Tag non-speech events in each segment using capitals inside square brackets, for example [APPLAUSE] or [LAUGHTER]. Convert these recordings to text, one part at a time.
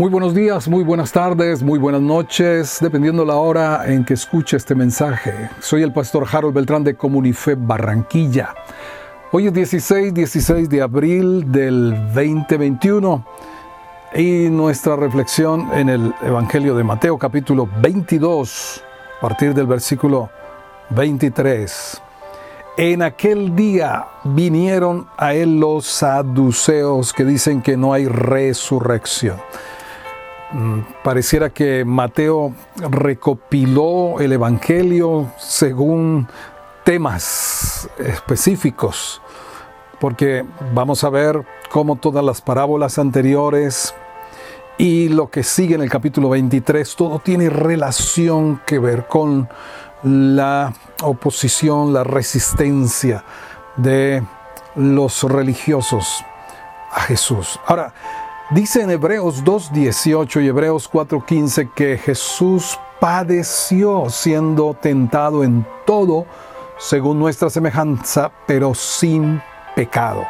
Muy buenos días, muy buenas tardes, muy buenas noches, dependiendo la hora en que escuche este mensaje. Soy el pastor Harold Beltrán de Comunife Barranquilla. Hoy es 16, 16 de abril del 2021 y nuestra reflexión en el Evangelio de Mateo capítulo 22, a partir del versículo 23. En aquel día vinieron a él los saduceos que dicen que no hay resurrección. Mm, pareciera que Mateo recopiló el Evangelio según temas específicos, porque vamos a ver cómo todas las parábolas anteriores y lo que sigue en el capítulo 23, todo tiene relación que ver con la oposición, la resistencia de los religiosos a Jesús. Ahora, Dice en Hebreos 2.18 y Hebreos 4.15 que Jesús padeció siendo tentado en todo según nuestra semejanza, pero sin pecado.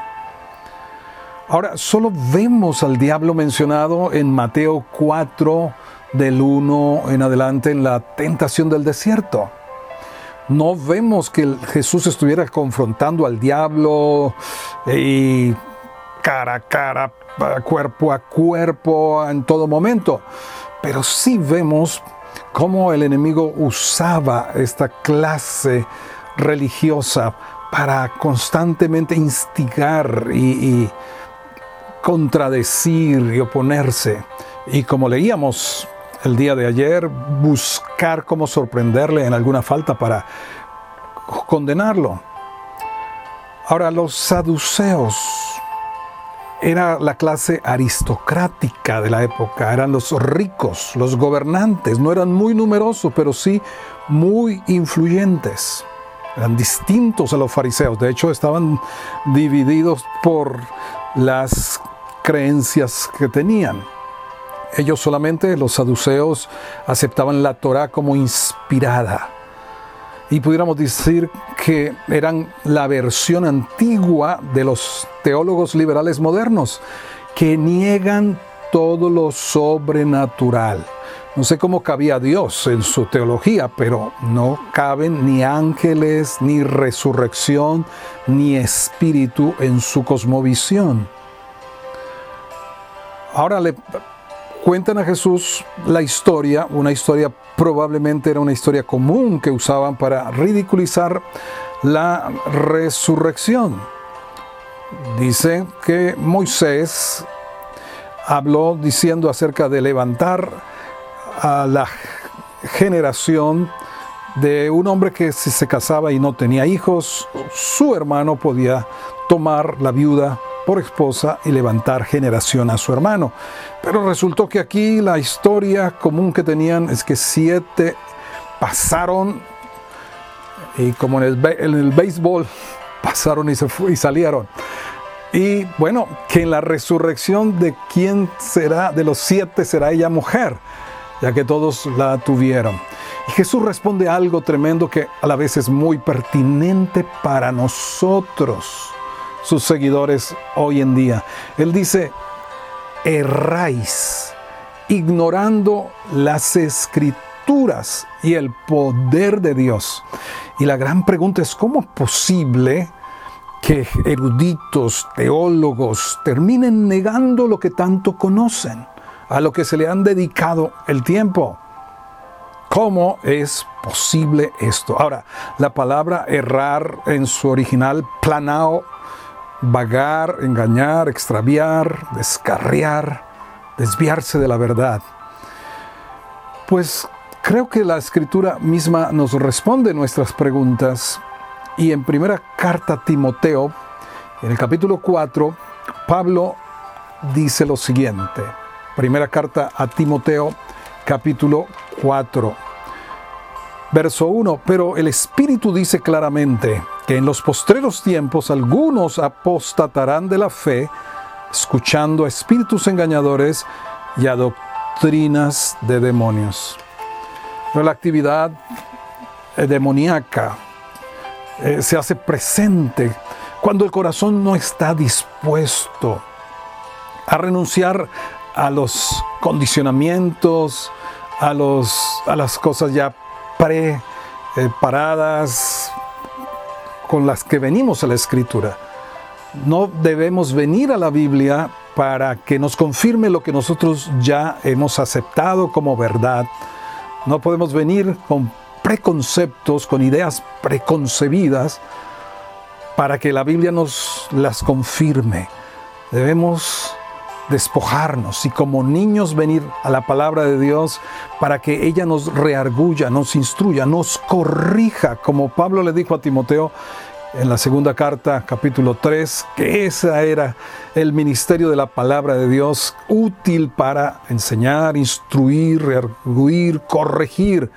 Ahora, solo vemos al diablo mencionado en Mateo 4, del 1 en adelante, en la tentación del desierto. No vemos que Jesús estuviera confrontando al diablo y cara a cara, cuerpo a cuerpo en todo momento. Pero sí vemos cómo el enemigo usaba esta clase religiosa para constantemente instigar y, y contradecir y oponerse. Y como leíamos el día de ayer, buscar cómo sorprenderle en alguna falta para condenarlo. Ahora, los saduceos era la clase aristocrática de la época, eran los ricos, los gobernantes, no eran muy numerosos, pero sí muy influyentes. Eran distintos a los fariseos, de hecho estaban divididos por las creencias que tenían. Ellos solamente, los saduceos, aceptaban la Torah como inspirada y pudiéramos decir que eran la versión antigua de los teólogos liberales modernos, que niegan todo lo sobrenatural. No sé cómo cabía Dios en su teología, pero no caben ni ángeles, ni resurrección, ni espíritu en su cosmovisión. Ahora le cuentan a Jesús la historia, una historia probablemente era una historia común que usaban para ridiculizar la resurrección. Dice que Moisés habló diciendo acerca de levantar a la generación de un hombre que si se casaba y no tenía hijos, su hermano podía tomar la viuda por esposa y levantar generación a su hermano. Pero resultó que aquí la historia común que tenían es que siete pasaron y como en el, en béisbol [LAUGHS] pasaron y, se y salieron. Y bueno, que en la resurrección de quién será, de los siete será ella mujer, ya que todos la tuvieron. Y Jesús responde algo tremendo que a la vez es muy pertinente para nosotros sus seguidores hoy en día. Él dice, erráis, ignorando las escrituras y el poder de Dios. Y la gran pregunta es, ¿cómo es posible que eruditos, teólogos, terminen negando lo que tanto conocen, a lo que se le han dedicado el tiempo? ¿Cómo es posible esto? Ahora, la palabra errar en su original, planao, vagar, engañar, extraviar, descarriar, desviarse de la verdad. Pues creo que la escritura misma nos responde nuestras preguntas y en primera carta a Timoteo, en el capítulo 4, Pablo dice lo siguiente. Primera carta a Timoteo, capítulo 4, verso 1, pero el Espíritu dice claramente, que en los postreros tiempos algunos apostatarán de la fe, escuchando a espíritus engañadores y a doctrinas de demonios. la actividad eh, demoníaca eh, se hace presente cuando el corazón no está dispuesto a renunciar a los condicionamientos, a, los, a las cosas ya preparadas con las que venimos a la escritura. No debemos venir a la Biblia para que nos confirme lo que nosotros ya hemos aceptado como verdad. No podemos venir con preconceptos, con ideas preconcebidas, para que la Biblia nos las confirme. Debemos despojarnos y como niños venir a la palabra de Dios para que ella nos reargulla, nos instruya, nos corrija, como Pablo le dijo a Timoteo en la segunda carta, capítulo 3, que ese era el ministerio de la palabra de Dios, útil para enseñar, instruir, rearguir, corregir,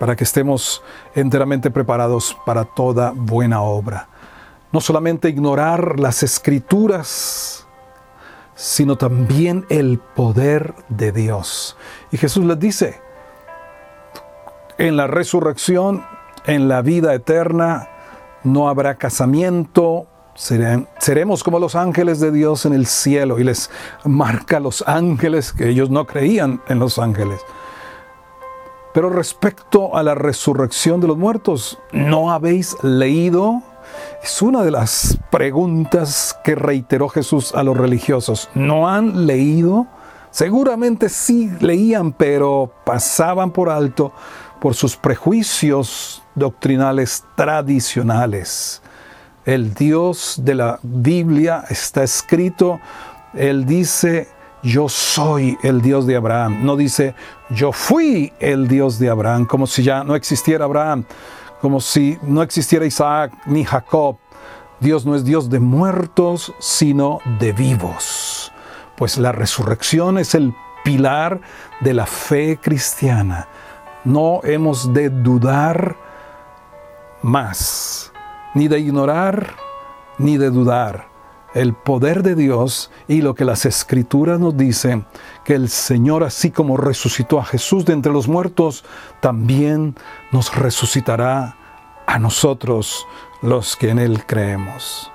para que estemos enteramente preparados para toda buena obra. No solamente ignorar las escrituras, sino también el poder de Dios. Y Jesús les dice, en la resurrección, en la vida eterna, no habrá casamiento, seremos como los ángeles de Dios en el cielo. Y les marca a los ángeles que ellos no creían en los ángeles. Pero respecto a la resurrección de los muertos, ¿no habéis leído? Es una de las preguntas que reiteró Jesús a los religiosos. ¿No han leído? Seguramente sí leían, pero pasaban por alto por sus prejuicios doctrinales tradicionales. El Dios de la Biblia está escrito, Él dice, yo soy el Dios de Abraham. No dice, yo fui el Dios de Abraham, como si ya no existiera Abraham, como si no existiera Isaac ni Jacob. Dios no es Dios de muertos, sino de vivos. Pues la resurrección es el pilar de la fe cristiana. No hemos de dudar más, ni de ignorar, ni de dudar el poder de Dios y lo que las escrituras nos dicen, que el Señor, así como resucitó a Jesús de entre los muertos, también nos resucitará a nosotros los que en Él creemos.